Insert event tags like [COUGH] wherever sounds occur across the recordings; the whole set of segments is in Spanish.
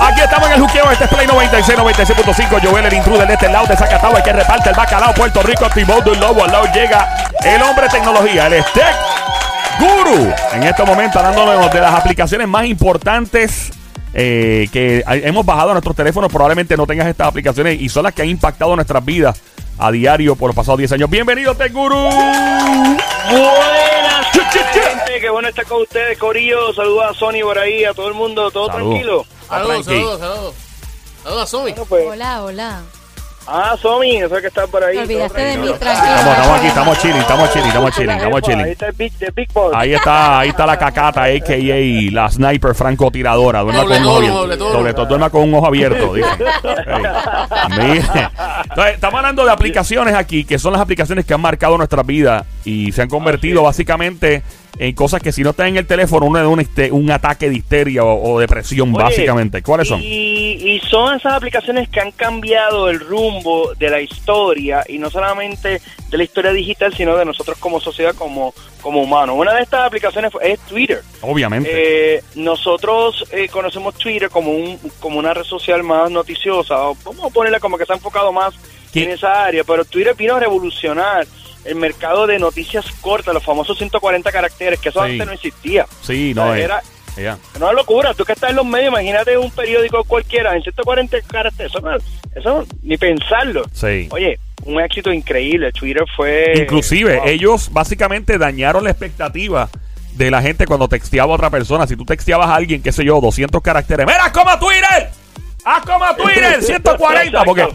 Aquí estamos en el juqueo, este es Play 96, 96.5, Joel el intruder de este lado de Zacatau, el que reparte el bacalao, Puerto Rico, Timón del Lobo, al lado llega el hombre tecnología, el Tech Guru. En este momento hablándonos de las aplicaciones más importantes eh, que hemos bajado a nuestros teléfonos, probablemente no tengas estas aplicaciones y son las que han impactado nuestras vidas a diario por los pasados 10 años. Bienvenido, Tech Guru. Buenas Chu, chu, chu. gente, qué bueno estar con ustedes, Corillo. Saludos a Sony por ahí, a todo el mundo, todo Salud. tranquilo. Saludos, saludos, saludos. Saludos a Somi. Bueno, pues, Hola, hola. Ah, Somi, eso es que está por ahí. Te olvidaste todo de mí, tranquilo. tranquilo. Estamos, estamos aquí, estamos chilling, estamos chilling, estamos chilling, estamos Ahí chilling. está el Big, the Big Boss. Ahí está, ahí está la cacata, a.k.a. la sniper francotiradora. Duerma Doble con un ojo abierto. doble tono, duerma con un ojo abierto, dice. [LAUGHS] Ey. Mire. Entonces, estamos hablando de aplicaciones aquí, que son las aplicaciones que han marcado nuestra vida y se han convertido básicamente en cosas que si no están en el teléfono, uno de un, este, un ataque de histeria o, o depresión, Oye, básicamente. ¿Cuáles son? Y, y son esas aplicaciones que han cambiado el rumbo de la historia, y no solamente de la historia digital, sino de nosotros como sociedad, como, como humanos. Una de estas aplicaciones fue- es Twitter. Obviamente. Eh, nosotros eh, conocemos Twitter como un como una red social más noticiosa, o vamos a ponerla como que se ha enfocado más ¿Qué? en esa área, pero Twitter vino a revolucionar el mercado de noticias cortas, los famosos 150 caracteres, que eso Sí. antes no existía. sí, O no sea, es. era una locura, tú que estás en los medios, imagínate un periódico cualquiera en 140 caracteres, eso, no- eso ni pensarlo. Sí. Oye, un éxito increíble, Twitter fue... Inclusive, Wow. ellos básicamente dañaron la expectativa de la gente cuando texteaba a otra persona. Si tú texteabas a alguien, qué sé yo, 200 caracteres. ¡Mira como Twitter! ¡Haz como Twitter! [LAUGHS] 140. Porque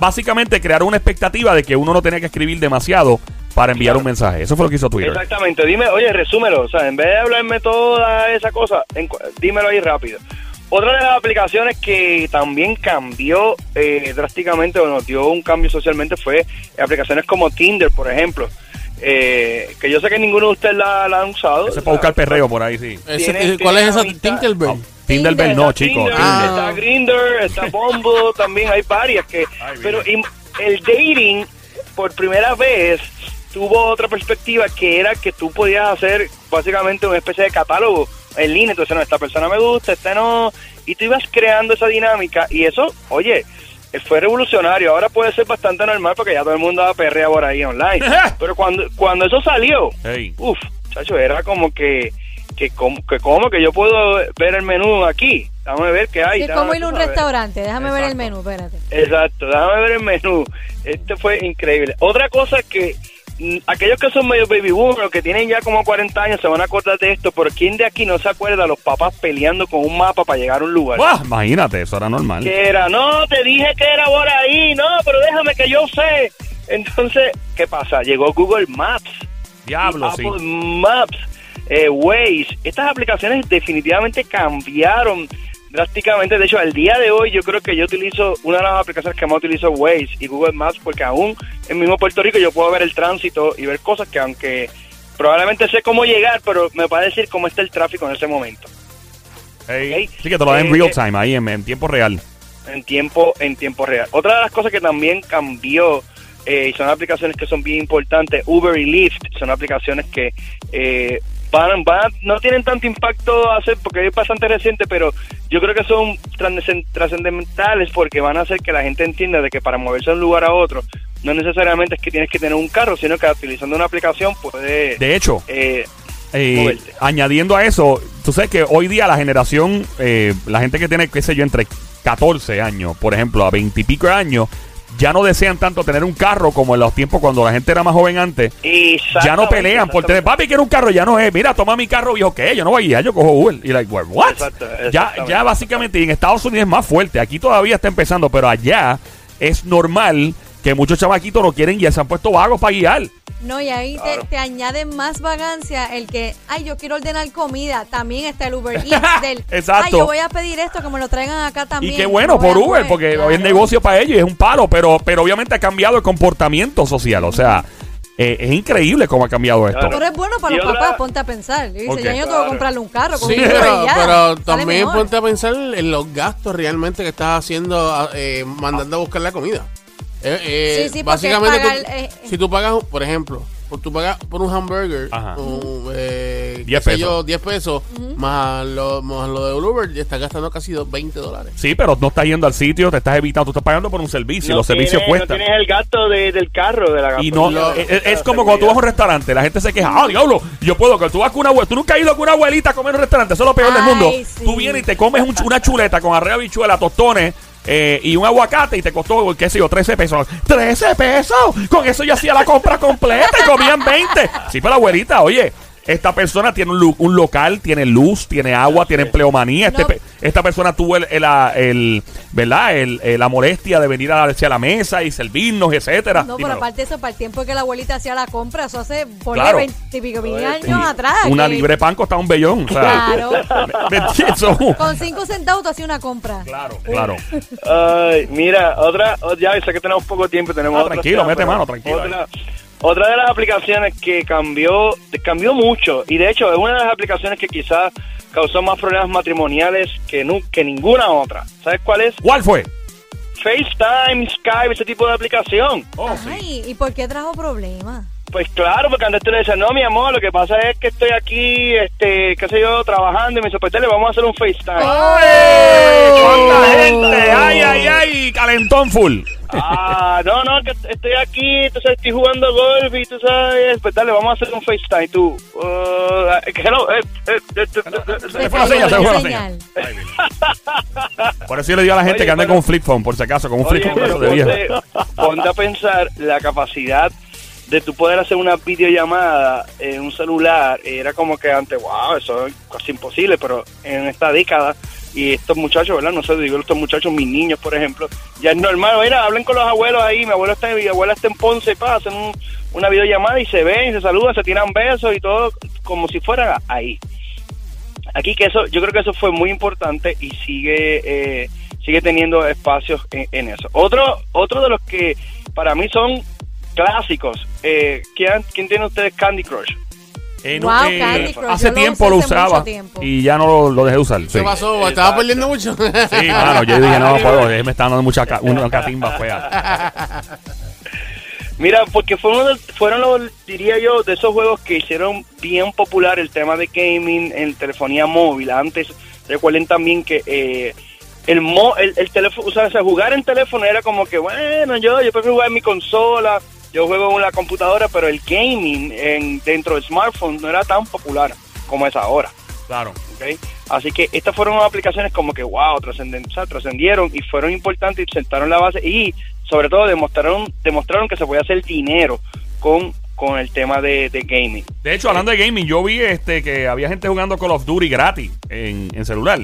básicamente crearon una expectativa de que uno no tenía que escribir demasiado para enviar un mensaje. Eso fue lo que hizo Twitter. Exactamente, dime, oye, resúmelo, o sea, en vez de hablarme toda esa cosa, en dímelo ahí rápido. Otra de las aplicaciones que también cambió eh, drásticamente o nos dio un cambio socialmente fue aplicaciones como Tinder, por ejemplo, eh, que yo sé que ninguno de ustedes la, la han usado. Eso es para buscar perreo por ahí, sí. Ese- Tiene- ¿Cuál tiene es esa? la mitad- Tinkerbell. Tinderbell no, chico. Tinder, Tinder. Está Grindr, está Bumble, [LAUGHS] también hay varias que... Ay, pero el dating, por primera vez, tuvo otra perspectiva que era que tú podías hacer básicamente una especie de catálogo en línea. Entonces, no, esta persona me gusta, esta no... Y tú ibas creando esa dinámica y eso, oye... Fue revolucionario, ahora puede ser bastante normal porque ya todo el mundo da perrea por ahí online. [LAUGHS] Pero cuando, cuando eso salió, Hey. Uf, chacho, era como que, que, como, que como que yo puedo ver el menú aquí. Déjame ver qué hay. Sí, como ir a un restaurante. Déjame ver el Exacto. menú, espérate. Exacto, déjame ver el menú. Este fue increíble. Otra cosa es que mm, aquellos que son medio baby boomers, que tienen ya como 40 años, se van a acordar de esto, pero ¿quién de aquí no se acuerda de los papás peleando con un mapa para llegar a un lugar? Buah, imagínate, eso era normal. que era, no, te dije que era por ahí, no, pero déjame que yo sé. Entonces, ¿qué pasa? Llegó Google Maps. Diablo, y sí. Apple Maps, eh, Waze. Estas aplicaciones definitivamente cambiaron drásticamente. De hecho, al día de hoy yo creo que yo utilizo, una de las aplicaciones que más utilizo Waze y Google Maps porque aún en mismo Puerto Rico yo puedo ver el tránsito y ver cosas que aunque probablemente sé cómo llegar, pero me va a decir cómo está el tráfico en ese momento. Hey. Sí, que te lo da en Eh, real eh, time, ahí en, en tiempo real. en tiempo en tiempo real. Otra de las cosas que también cambió eh, y son aplicaciones que son bien importantes, Uber y Lyft son aplicaciones que eh, van, van- no tienen tanto impacto a hacer porque es bastante reciente, pero yo creo que son trascend- trascendentales porque van a hacer que la gente entienda de que para moverse de un lugar a otro no necesariamente es que tienes que tener un carro, sino que utilizando una aplicación puede De hecho, eh, Eh, añadiendo a eso, tú sabes que hoy día la generación, eh, la gente que tiene, qué sé yo, entre 14 años, por ejemplo, a 20 y pico años, ya no desean tanto tener un carro como en los tiempos cuando la gente era más joven antes. Ya no pelean por tener, papi, quiero un carro, ya no es, mira, toma mi carro, viejo, ¿qué? Yo no voy a guiar, yo cojo Uber. Y like, what? what? Exacto, ya, ya básicamente, y en Estados Unidos es más fuerte, aquí todavía está empezando, pero allá es normal que muchos chamaquitos no quieren guiar, se han puesto vagos para guiar. No, y ahí te, te añaden más vagancia el que, ay, yo quiero ordenar comida. También está el Uber Eats [LAUGHS] del, Exacto. ay, yo voy a pedir esto, que me lo traigan acá también. Y qué bueno por Uber, comer. porque Claro. hoy es negocio para ellos y es un palo, pero, pero obviamente ha cambiado el comportamiento social. O sea, eh, es increíble cómo ha cambiado esto. Claro. Pero es bueno para Y los papás, ponte a pensar. Y dice, Ok. ya yo tengo que comprarle un carro con Sí, un pero, ya. pero también mejor. ponte a pensar en los gastos realmente que estás haciendo, eh, mandando a buscar la comida. Eh, eh, Sí, sí, porque básicamente, tú- eh, si tú pagas, por ejemplo, por tú pagas por un hamburger, un, eh, 10 qué sé pesos. yo, 10 pesos, más, lo, más lo de Uber, ya estás gastando casi dos- 20 dólares. Sí, pero no estás yendo al sitio, te estás evitando, tú estás pagando por un servicio y No los servicios cuestan. No tienes el gasto de- del carro, de la Y no, gasolina, es, como cuando tú vas a un restaurante, la gente se queja, ah, diablo, yo puedo, que tú vas con una abuela, tú nunca has ido con una abuelita a comer en un restaurante, eso es lo peor del mundo. sí. Tú vienes y te comes un una chuleta con arroz, habichuela, tostones eh, y un aguacate y te costó, qué sé yo, 13 pesos. ¡13 pesos! Con eso yo hacía la compra completa y comían 20. Sí, pero abuelita, oye. Esta persona tiene un, lu- un local, tiene luz, tiene agua, tiene empleomanía. Este No. pe- esta persona tuvo el, el, ah, el- ¿verdad? El, eh, la molestia de venir a, hacia la mesa y servirnos, etcétera. No, pero Dímelo. aparte de eso, para el tiempo que la abuelita hacía la compra, eso hace por Claro. 20 y pico mil años atrás. Una que- libre pan costaba un bellón. O sea, Claro. [LAUGHS] ¿me entiendes? Eso- Con 5 centavos tú hacías una compra. Claro, claro. Ay, mira, otra, ya sé que tenemos poco tiempo, tenemos Ah, tranquilo, mete pero mano, tranquilo. Otra, otra de las aplicaciones que cambió, cambió mucho, y de hecho es una de las aplicaciones que quizás causó más problemas matrimoniales que, nu- que ninguna otra. ¿Sabes cuál es? ¿Cuál fue? FaceTime, Skype, ese tipo de aplicación. Oh, sí. Ay, ¿y por qué trajo problemas? Pues claro, porque antes tú le decías, no, mi amor, lo que pasa es que estoy aquí, este, qué sé yo, trabajando, y me dice, pues le vamos a hacer un FaceTime. ¡Ay! ¡Cuánta Oh. gente! ¡Ay, ay, ay! Calentón full. Ah, no, no, que estoy aquí, tú sabes, estoy jugando golf y tú sabes, pues dale, vamos a hacer un FaceTime, tú. Uh, hello, eh, eh, eh, eh, eh, Se le fue la señal, se le fue la señal. [LAUGHS] Por eso yo le digo a la gente Oye, que ande pero- con un flip phone, por si acaso, con un flip phone pero de viejo. ponte a pensar la capacidad de tú poder hacer una videollamada en un celular. Era como que antes, wow, eso es casi imposible, pero en esta década, y estos muchachos, ¿verdad? No sé, digo estos muchachos, mis niños, por ejemplo, ya es normal. Mira, hablen con los abuelos ahí. Mi abuelo está, mi abuela está en Ponce pa, hacen un- una videollamada y se ven, se saludan, se tiran besos y todo como si fueran ahí. Aquí que eso, yo creo que eso fue muy importante y sigue eh, sigue teniendo espacios en, en eso. Otro otro de los que para mí son clásicos. Eh, ¿quién, quién tiene ustedes Candy Crush? Eh, Wow, Candy Crush, hace yo lo tiempo usé lo mucho usaba tiempo. y ya no lo, lo dejé usar. Sí, ¿Qué pasó? Exacto. ¿Estabas perdiendo mucho? Sí, [LAUGHS] mano, yo dije, no puedo, me está dando mucha ca- una catimba fea. [LAUGHS] Mira, porque fue uno de- fueron los, diría yo, de esos juegos que hicieron bien popular el tema de gaming en telefonía móvil. Antes, recuerden también que eh, el, mo, el, el teléfono, o sea, jugar en teléfono era como que, bueno, yo, yo prefiero jugar en mi consola, yo juego en la computadora, pero el gaming en, dentro del smartphone no era tan popular como es ahora. Claro. Así que estas fueron aplicaciones como que, wow, trascenden- o sea, trascendieron y fueron importantes y sentaron la base y sobre todo demostraron demostraron que se puede hacer dinero con, con el tema de, de gaming. De hecho, hablando de gaming, yo vi este que había gente jugando Call of Duty gratis en, en celular.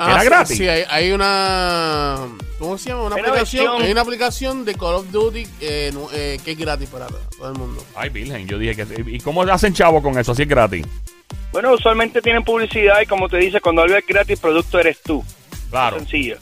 Ah, Era sí, gratis. Sí, hay, hay una. ¿Cómo se llama? Una aplicación. versión. Hay una aplicación de Call of Duty eh, eh, que es gratis para todo el mundo. Ay, virgen, yo dije que... ¿Y cómo hacen chavo con eso si es gratis? Bueno, usualmente tienen publicidad y como te dice, cuando algo es gratis, producto eres tú. Claro. Sencillo.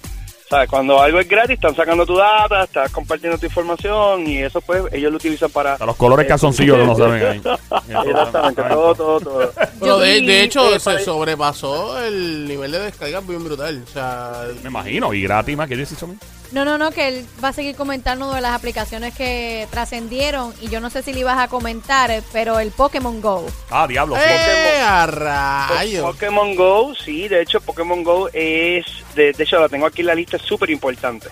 ¿Sabes? Cuando algo es gratis, están sacando tu data, estás compartiendo tu información y eso pues ellos lo utilizan para... Hasta los colores calzoncillos no saben ahí. [LAUGHS] Exactamente, todo, todo, todo. Pero de, hecho, eh, se sobrepasó el nivel de descarga bien brutal. O sea, Me imagino, y gratis más, ¿qué dices eso? No, no, no, que él va a seguir comentando de las aplicaciones que trascendieron y yo no sé si le ibas a comentar, eh, pero el Pokémon Go. Ah, diablo. ¡eh, a Po- rayos! Pokémon Go, sí, de hecho Pokémon Go es, de, de hecho la tengo aquí en la lista, es súper importante.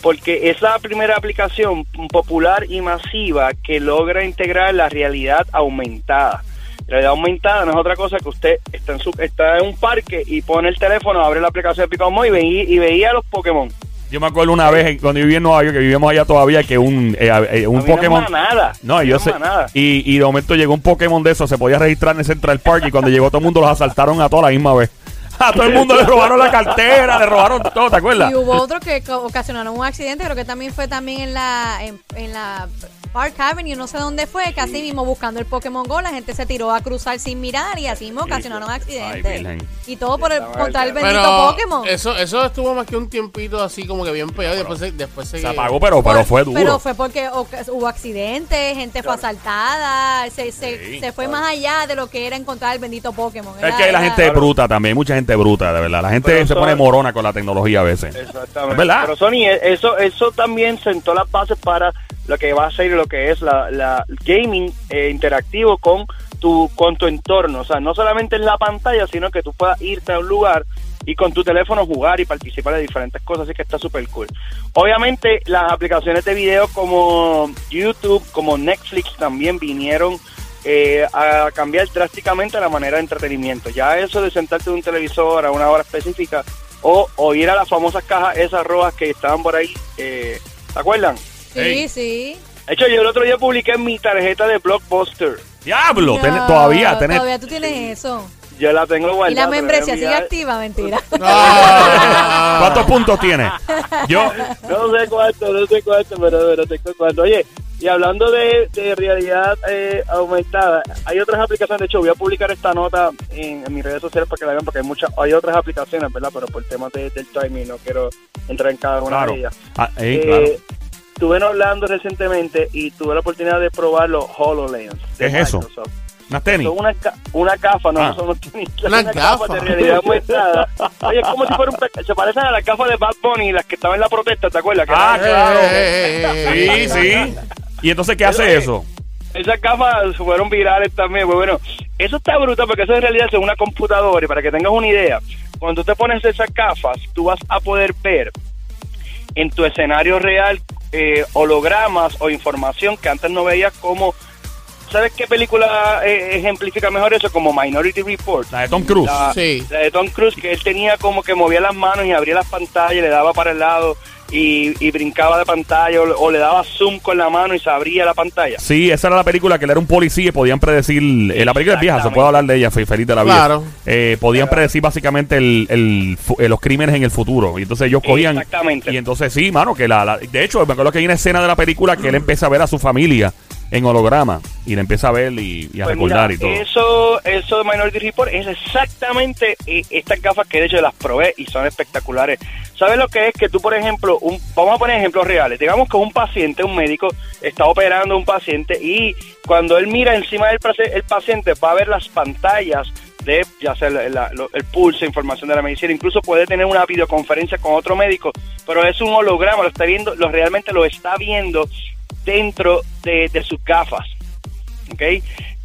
Porque es la primera aplicación popular y masiva que logra integrar la realidad aumentada. La realidad aumentada no es otra cosa que usted está en, su, está en un parque y pone el teléfono, abre la aplicación de Pokémon y veía, y veía los Pokémon. Yo me acuerdo una vez cuando yo vivía en Nueva York, que vivíamos allá todavía, que un, eh, eh, un no Pokémon. da nada. No, yo no sé. nada. Y, y de momento llegó un Pokémon de eso, se podía registrar en el Central Park y cuando llegó todo el mundo los asaltaron a toda la misma vez. A todo el mundo le robaron la cartera, le robaron todo, ¿te acuerdas? Y hubo otros que ocasionaron un accidente, creo que también fue también en la en, en la Park Avenue, no sé dónde fue, que así mismo buscando el Pokémon Go, la gente se tiró a cruzar sin mirar y así mismo ocasionaron accidentes. y todo por el, bendito Pero Pokémon. eso, eso estuvo más que un tiempito así como que bien pegado y después se, después se, Se apagó, pero, pero fue duro. Pero fue porque hubo accidentes, gente fue asaltada, se, se, Sí. se fue más allá de lo que era encontrar el bendito Pokémon. Es que hay la era- gente bruta también, mucha gente bruta, de verdad. La gente Pero se pone morona con la tecnología a veces. Exactamente. Es verdad. Pero Sony, eso, eso también sentó las bases para lo que va a ser lo que es la, la gaming eh, interactivo con tu, con tu entorno. O sea, no solamente en la pantalla, sino que tú puedas irte a un lugar y con tu teléfono jugar y participar de diferentes cosas, así que está súper cool. Obviamente las aplicaciones de video como YouTube, como Netflix también vinieron eh, a cambiar drásticamente la manera de entretenimiento. Ya eso de sentarte en un televisor a una hora específica o, o ir a las famosas cajas esas rojas que estaban por ahí, eh, ¿se acuerdan? Sí, Ey. sí. De hecho, yo el otro día publiqué mi tarjeta de Blockbuster. Diablo, ten- No, todavía tenés. Todavía tú tienes eso. Yo la tengo guardada. y la membresía sigue activa, mentira. [LAUGHS] Ah. ¿Cuántos puntos tiene? Yo, No sé cuánto, no sé cuánto, pero, pero tengo cuánto. Oye, y hablando de, de realidad eh, aumentada, hay otras aplicaciones. De hecho, voy a publicar esta nota en, en mis redes sociales para que la vean, porque hay muchas, hay otras aplicaciones, ¿verdad? Pero por temas de- del timing no quiero entrar en cada una claro. de ellas. Ah, ey, Eh, claro. Estuve en Orlando recientemente y tuve la oportunidad de probar los HoloLens. de ¿Qué es eso? Microsoft. ¿Unas tenis? Son una, una gafa, no, Ah. no son unos tenis, Una gafa. gafas de realidad aumentada. Oye, es como si fuera un se parecen a las gafas de Bad Bunny, las que estaban en la protesta, ¿te acuerdas? Ah, claro. Eh, Sí, sí. ¿Y entonces qué hace eso? Esas gafas fueron virales también. Pues bueno, eso está brutal porque eso en realidad es una computadora. Y para que tengas una idea, cuando tú te pones esas gafas, tú vas a poder ver en tu escenario real eh, hologramas o información que antes no veías como... ¿Sabes qué película eh, ejemplifica mejor eso? Como Minority Report. La de Tom Cruise. La, Sí. la de Tom Cruise, que él tenía como que movía las manos y abría las pantallas, y le daba para el lado y, y brincaba de pantalla o, o le daba zoom con la mano y se abría la pantalla. Sí, esa era la película que él era un policía y podían predecir. eh, la película es vieja, se puede hablar de ella, fe- feliz de la vida. Claro. Eh, podían predecir básicamente el, el eh, los crímenes en el futuro. Y entonces ellos cogían. Exactamente. Y entonces sí, mano, que la, la- De hecho, me acuerdo que hay una escena de la película que él empieza a ver a su familia en holograma y le empieza a ver y, y a Pues recordar mira, y todo. Eso, eso de Minority Report es exactamente eh, estas gafas que de hecho las probé y son espectaculares. ¿Sabes lo que es? Que tú, por ejemplo, vamos a poner ejemplos reales. Digamos que un paciente, un médico, está operando un paciente y cuando él mira encima del paci- el paciente va a ver las pantallas de ya sea el pulso, información de la medicina, incluso puede tener una videoconferencia con otro médico, pero es un holograma, lo está viendo, lo realmente lo está viendo dentro de, de sus gafas. ¿ok?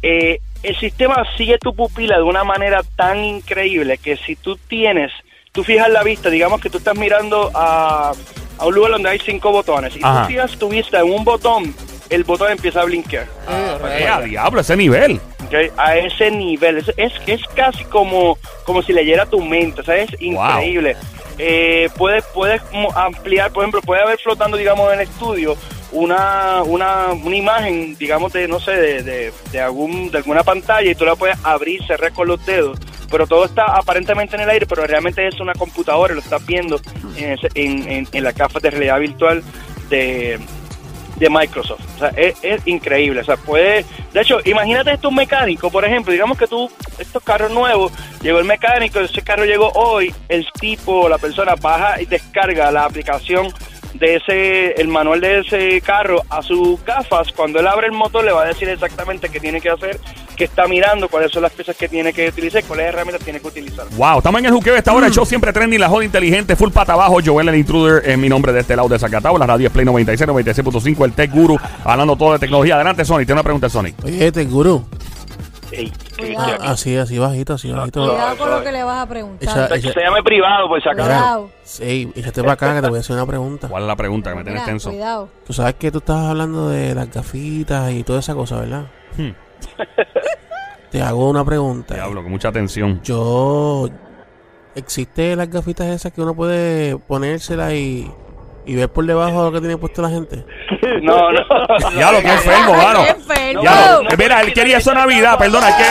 Eh, el sistema sigue tu pupila de una manera tan increíble que si tú tienes, tú fijas la vista, digamos que tú estás mirando a, a un lugar donde hay cinco botones y Ajá. tú fijas tu vista en un botón, el botón empieza a blinkear. Eh, a diablo, ese nivel. A ese nivel, es, es, es casi como, como si leyera tu mente, o sea, es increíble. Eh, puedes, puedes ampliar, por ejemplo, puede haber flotando, digamos, en el estudio una, una, una imagen, digamos, de, no sé, de, de, de algún, de alguna pantalla y tú la puedes abrir, cerrar con los dedos, pero todo está aparentemente en el aire, pero realmente es una computadora, lo estás viendo en, ese- en, en, las gafas de realidad virtual de, de Microsoft. O sea, es, increíble. O sea, puede. De hecho, imagínate esto un mecánico, por ejemplo, digamos que tú, estos carros nuevos, llegó el mecánico, ese carro llegó hoy, el tipo, la persona baja y descarga la aplicación de ese, el manual de ese carro a sus gafas, cuando él abre el motor le va a decir exactamente qué tiene que hacer, qué está mirando, cuáles son las piezas que tiene que utilizar, cuáles herramientas tiene que utilizar. Wow, estamos en el juqueo esta hora. El show siempre trending, la joda inteligente, full pata abajo. Joel el intruder es mi nombre de este lado de Zacatau. La radio es Play 96, 96.5. El Tech Guru, hablando todo de tecnología. Adelante, Sony. Tiene una pregunta, Sony. Oye, este Ey. Cristian. Así, así bajito, así bajito. Cuidado con lo que le vas a preguntar. Que se llame privado, pues acá. Mira, Cuidado. sí, échate para acá que te voy a hacer una pregunta. ¿Cuál es la pregunta que me tiene Mira, tenso? cuidado. Tú sabes que tú estabas hablando de las gafitas y toda esa cosa, ¿verdad? Hmm. [LAUGHS] Te hago una pregunta. Diablo, con mucha atención. Yo. ¿Existe las gafitas esas que uno puede ponérselas y, y ver por debajo lo que tiene puesto la gente? [LAUGHS] No, no. Enfermo, mano. Qué enfermo. Diablo. No, Eh, Mira, él quería eso Navidad, perdona, es que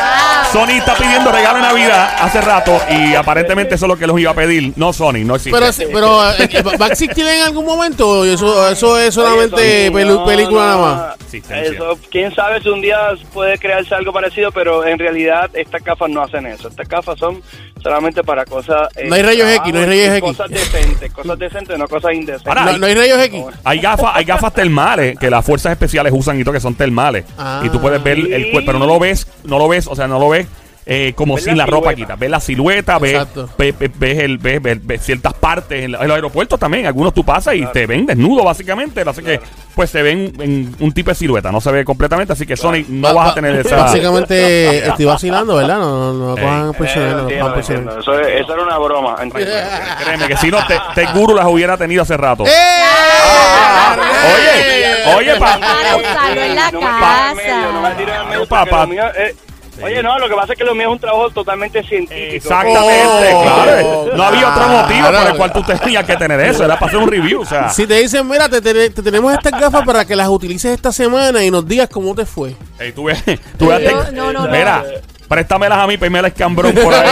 Sony está pidiendo regalo de Navidad hace rato y aparentemente eso es lo que los iba a pedir. No, Sony, no existe. Pero, pero eh, eh, ¿va a existir en algún momento? ¿O Eso, eso es solamente Oye, Sony, pelu- no, película no, nada más. Eso, quién sabe si un día puede crearse algo parecido, pero en realidad estas gafas no hacen eso. Estas gafas son solamente para cosas. eh, No hay rayos X, no hay rayos X. Cosas decentes, cosas decentes, no cosas indecentes. Ahora, No, no hay rayos X. Hay gafas, hay gafas termales que las fuerzas especiales usan y todo que son termales. Ah. y tú puedes ver el cuerpo, pero no lo ves, no lo ves, o sea, no lo ves eh, como Ves sin la, la ropa quita. Ves la silueta, ves, ves, ves- ves el, ves, ves- ves ciertas partes. En, la- en los aeropuertos también, algunos tú pasas y te ven desnudo, básicamente. Así que, pues se ven en un tipo de silueta, no se ve completamente. Así que Sony, no vas a tener [LAUGHS] esa. Básicamente estoy vacilando, ¿verdad? No, no, no cojan Eh, no cojan entiendo. Eso, es- eso era una broma. [LAUGHS] Créeme que si no, te, te guru las hubiera tenido hace rato. ¡Eh! Oye, oye, pa- Para usarlo en la No me en medio, no me tires en medio, Papá. Oye, no, lo que pasa es que lo mío es un trabajo totalmente científico. Exactamente, Oh, claro. No había otro motivo por el cual tú tenías que tener eso. Era para hacer un review, o sea. Si te dicen, mira, te, te- te tenemos estas gafas para que las utilices esta semana y nos digas cómo te fue. Ey, tú ves, [LAUGHS] tú ves- Yo- no, no, no. Mira, préstamelas a mí, para el escambrón por ahí.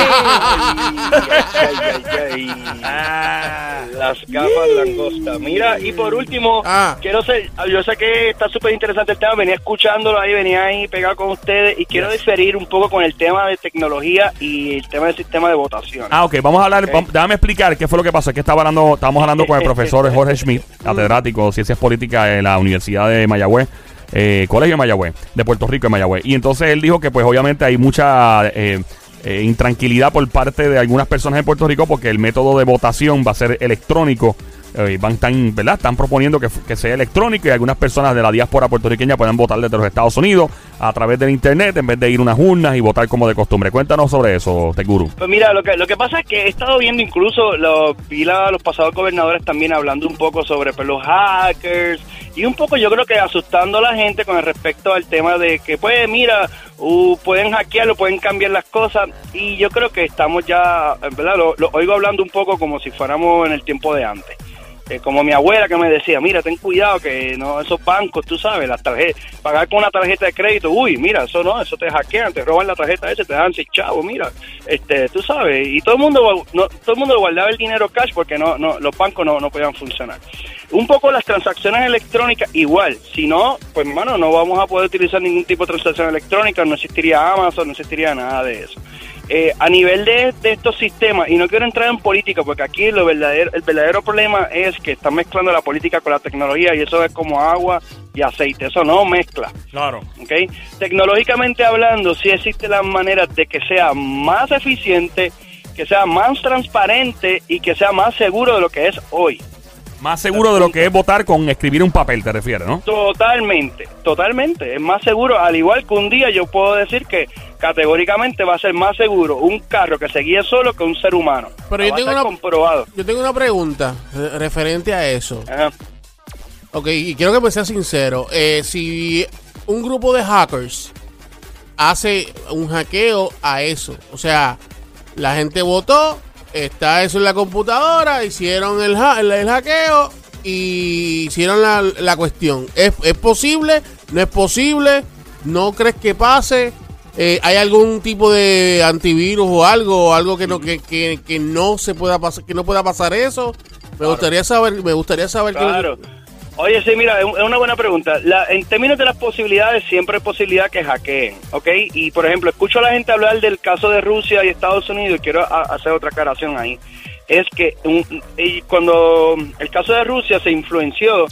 Ay, ay, ay, ay. Las gafas langosta. Mira, y por último, Ah. quiero ser, yo sé que está súper interesante el tema, venía escuchándolo ahí, venía ahí pegado con ustedes y quiero diferir un poco con el tema de tecnología y el tema del sistema de votación. Ah, ok, vamos a hablar, vam- déjame explicar qué fue lo que pasó. Es que estaba hablando, estábamos hablando con el [LAUGHS] profesor Jorge Schmidt, catedrático de Ciencias Políticas de la Universidad de Mayagüez, eh, Colegio de Mayagüez, de Puerto Rico de Mayagüez. Y entonces él dijo que pues obviamente hay mucha eh, eh, intranquilidad por parte de algunas personas en Puerto Rico porque el método de votación va a ser electrónico. Eh, van tan, ¿verdad? Están proponiendo que, que sea electrónico y algunas personas de la diáspora puertorriqueña puedan votar desde los Estados Unidos a través del internet en vez de ir a unas urnas y votar como de costumbre. Cuéntanos sobre eso, Teguru. Pues mira, lo que, lo que pasa es que he estado viendo incluso, lo, vi los pasados gobernadores también hablando un poco sobre pues, los hackers y un poco yo creo que asustando a la gente con respecto al tema de que pues mira, uh, pueden hackearlo, pueden cambiar las cosas y yo creo que estamos ya, ¿verdad? Lo, oigo hablando un poco como si fuéramos en el tiempo de antes. Eh, como mi abuela que me decía, mira, ten cuidado que no esos bancos, tú sabes, las tarjetas, pagar con una tarjeta de crédito, uy, mira, eso no, eso te hackean, te roban la tarjeta esa, te dan seis chavos, mira, este, tú sabes, y todo el mundo, no, todo el mundo guardaba el dinero cash porque no, no, los bancos no, no podían funcionar. Un poco las transacciones electrónicas igual, si no, pues hermano, no vamos a poder utilizar ningún tipo de transacción electrónica, no existiría Amazon, no existiría nada de eso. Eh, a nivel de, de estos sistemas, y no quiero entrar en política, porque aquí lo verdadero, el verdadero problema es que están mezclando la política con la tecnología y eso es como agua y aceite, eso no mezcla. Claro. ¿ok? Tecnológicamente hablando, sí existe la manera de que sea más eficiente, que sea más transparente y que sea más seguro de lo que es hoy. Más seguro de lo que es votar con escribir un papel, te refieres, ¿no? Totalmente, totalmente. Es más seguro, al igual que un día yo puedo decir que categóricamente va a ser más seguro un carro que se guíe solo que un ser humano. Pero yo tengo una- comprobado. Yo tengo una pregunta referente a eso. Ajá. Ok, y quiero que me seas sincero. Eh, si un grupo de hackers hace un hackeo a eso, o sea, la gente votó, está eso en la computadora, hicieron el, ha- el, el hackeo y hicieron la, la cuestión. ¿Es, ¿Es posible? ¿No es posible? ¿No crees que pase? Eh, ¿Hay algún tipo de antivirus o algo, algo que no que, que, que no se pueda pasar, que no pueda pasar eso? Me gustaría saber, me gustaría saber que- Claro. Oye, sí, mira, es una buena pregunta. La- en términos de las posibilidades, siempre hay posibilidad que hackeen, ¿ok? Y, por ejemplo, escucho a la gente hablar del caso de Rusia y Estados Unidos y quiero a- hacer otra aclaración ahí. Es que un- y cuando el caso de Rusia se influenció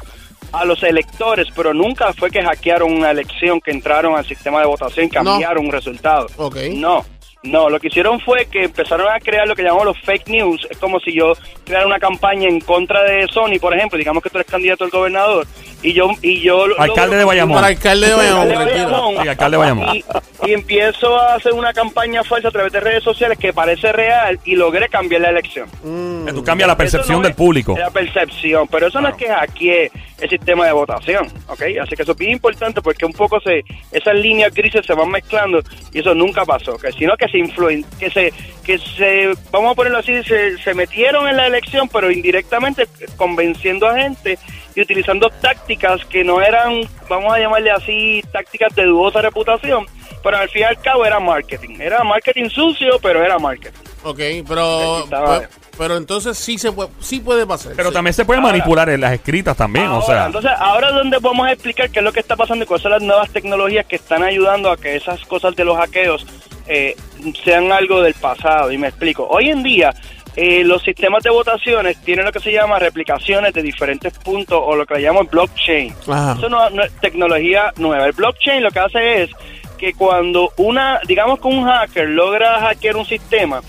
a los electores, pero nunca fue que hackearon una elección, que entraron al sistema de votación y cambiaron un resultado. Ok. No. No, lo que hicieron fue que empezaron a crear lo que llamamos los fake news. Es como si yo creara una campaña en contra de Sony, por ejemplo. Digamos que tú eres candidato al gobernador. Y yo. Y yo Alcalde de Bayamón. Para alcalde de Bayamón, Alcalde de tranquilo. Bayamón. Sí, alcalde de Bayamón. Y, y empiezo a hacer una campaña falsa a través de redes sociales que parece real y logré cambiar la elección. Mm. Que tú cambias la percepción Eso no del es- público. La percepción, pero eso no es que hackee el sistema de votación, ¿ok? Así que eso es bien importante porque un poco se esas líneas grises se van mezclando y eso nunca pasó, que sino que se influen, que se que se vamos a ponerlo así, se, se metieron en la elección, pero indirectamente convenciendo a gente y utilizando tácticas que no eran, vamos a llamarle así, tácticas de dudosa reputación, pero al fin y al cabo era marketing, era marketing sucio, pero era marketing. Ok, pero, pero, pero entonces sí se puede, sí puede pasar. Pero sí. también se puede Ahora- manipular en las escritas también, o sea. entonces, ahora es donde vamos a explicar qué es lo que está pasando y cuáles son las nuevas tecnologías que están ayudando a que esas cosas de los hackeos eh, sean algo del pasado. Y me explico. Hoy en día, eh, los sistemas de votaciones tienen lo que se llama replicaciones de diferentes puntos o lo que le llamamos blockchain. Ajá. Eso no, no es tecnología nueva. El blockchain lo que hace es que cuando una, digamos que un hacker logra hackear un sistema,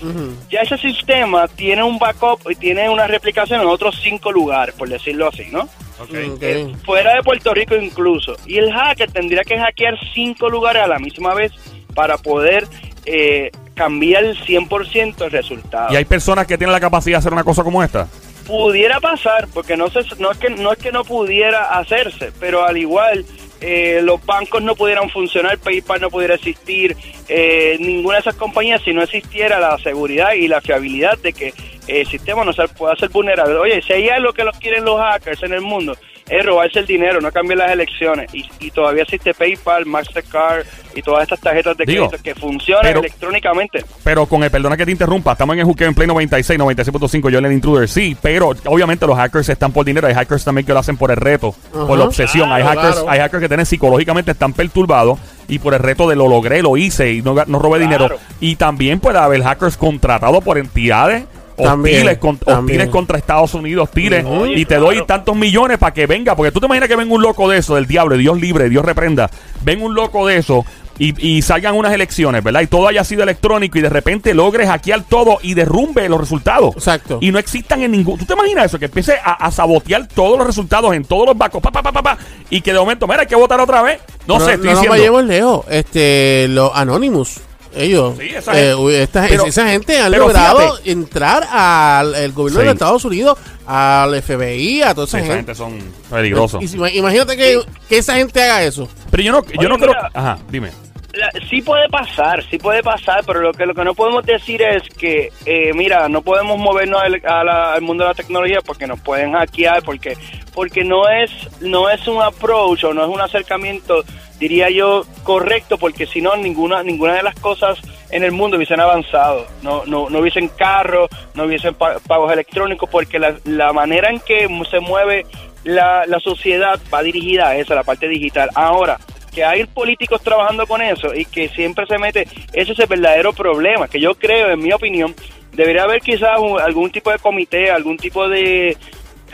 ya ese sistema tiene un backup y tiene una replicación en otros cinco lugares, por decirlo así, ¿no? Ok. Eh, fuera de Puerto Rico incluso. Y el hacker tendría que hackear cinco lugares a la misma vez para poder eh, cambiar el 100% el resultado. Y hay personas que tienen la capacidad de hacer una cosa como esta. Pudiera pasar, porque no, se, no, es que, no es que no pudiera hacerse, pero al igual eh, los bancos no pudieran funcionar, PayPal no pudiera existir, eh, ninguna de esas compañías si no existiera la seguridad y la fiabilidad de que el sistema no se pueda ser vulnerable. Oye, si hay algo que los quieren los hackers en el mundo, es robarse el dinero, no cambiar las elecciones. Y, y todavía existe PayPal, Mastercard y todas estas tarjetas de Digo, crédito que funcionan pero- electrónicamente. Pero con el perdona que te interrumpa, estamos en el juqueo en Play 96, 96.5, yo el intruder, sí, pero obviamente los hackers están por dinero, hay hackers también que lo hacen por el reto, por la obsesión, hay hackers, claro. hay hackers que tienen psicológicamente están perturbados y por el reto de lo logré, lo hice y no, no robé Claro. dinero. Y también puede haber hackers contratados por entidades También, hostiles, con- también. hostiles contra Estados Unidos, hostiles, Ujú. y te Claro. doy tantos millones para que venga, porque tú te imaginas que venga un loco de eso, del diablo, Dios libre, Dios reprenda, ven un loco de eso y, y salgan unas elecciones, ¿verdad? Y todo haya sido electrónico y de repente logres hackear todo y derrumbe los resultados. Exacto. Y no existan en ningún... ¿Tú te imaginas eso? Que empiece a, a sabotear todos los resultados en todos los bancos, pa, pa, pa, pa, pa, y que de momento, mira, hay que votar otra vez. No, sé, estoy no diciendo... vayamos lejos. Este, los Anonymous. Ellos, Sí, esa eh, gente. esta- Pero- esa gente han pero logrado fíjate. entrar al el gobierno Sí. de Estados Unidos, al FBI, a toda esa esa gente. gente son peligrosos. Y imagínate que, que esa gente haga eso. Pero yo no, yo Oye, no creo... mira. Ajá, dime. La- sí puede pasar, sí puede pasar, pero lo que lo que no podemos decir es que, eh, mira, no podemos movernos al, a la- al mundo de la tecnología porque nos pueden hackear, porque porque no es no es un approach o no es un acercamiento, diría yo, correcto, porque si no ninguna ninguna de las cosas en el mundo hubiesen avanzado, no no, no hubiesen carros, no hubiesen pa- pagos electrónicos, porque la, la manera en que se mueve la, la sociedad va dirigida a eso, a la parte digital. Ahora, que hay políticos trabajando con eso y que siempre se mete, ese es el verdadero problema, que yo creo, en mi opinión, debería haber quizás algún tipo de comité, algún tipo de,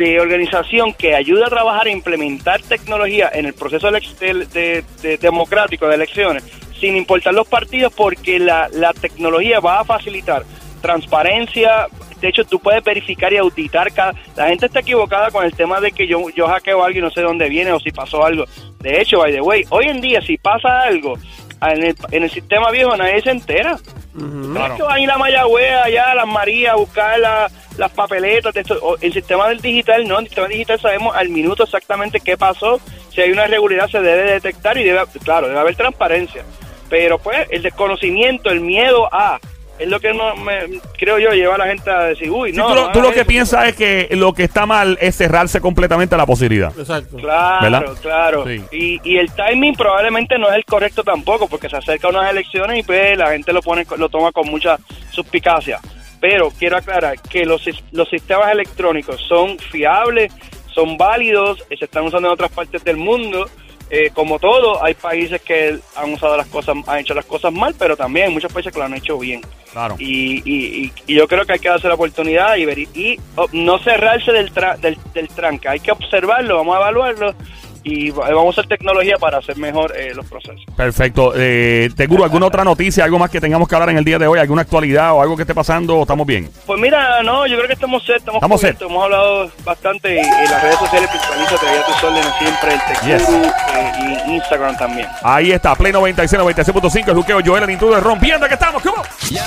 de organización que ayude a trabajar e implementar tecnología en el proceso de- de- de- democrático de elecciones, sin importar los partidos, porque la, la tecnología va a facilitar transparencia. De hecho, tú puedes verificar y auditar cada... La gente está equivocada con el tema de que yo, yo hackeo a alguien y no sé dónde viene o si pasó algo. De hecho, by the way, hoy en día si pasa algo en el, en el sistema viejo nadie se entera. No es que van a ir a Mayagüez, allá a las Marías, a buscar la- las papeletas. De esto. O El sistema del digital no, en el sistema digital sabemos al minuto exactamente qué pasó. Si hay una irregularidad se debe detectar y debe, claro, debe haber transparencia. Pero pues el desconocimiento, el miedo a, es lo que no me, creo yo lleva a la gente a decir, uy, Sí, no. tú lo, no tú lo hagas que eso, piensas es que lo que está mal es cerrarse completamente a la posibilidad. Exacto. Claro, ¿Verdad? claro. Sí. Y, y el timing probablemente no es el correcto tampoco, porque se acerca unas elecciones y pues la gente lo pone, lo toma con mucha suspicacia. Pero quiero aclarar que los, los sistemas electrónicos son fiables, son válidos, se están usando en otras partes del mundo. Eh, como todo, hay países que han usado las cosas, han hecho las cosas mal, pero también hay muchos países que lo han hecho bien. Claro. Y, y, y- y yo creo que hay que darse la oportunidad y, ver, y oh, no cerrarse del, tra- del, del tranque. Hay que observarlo, vamos a evaluarlo y va- vamos a hacer tecnología para hacer mejor eh, los procesos. Perfecto. Eh, Teguro, ¿alguna otra noticia, algo más que tengamos que hablar en el día de hoy? ¿Alguna actualidad o algo que esté pasando? ¿O ¿Estamos bien? Pues mira, no, yo creo que estamos set, estamos, Estamos cubiertos. Hemos hablado bastante y, y las redes sociales principalmente te a tus órdenes siempre, el Tecuru Yes. eh, y Instagram también. Ahí está, Play 96, 96.5, el juqueo Joel, el intruder, rompiendo que estamos. ¿Cómo? Yo.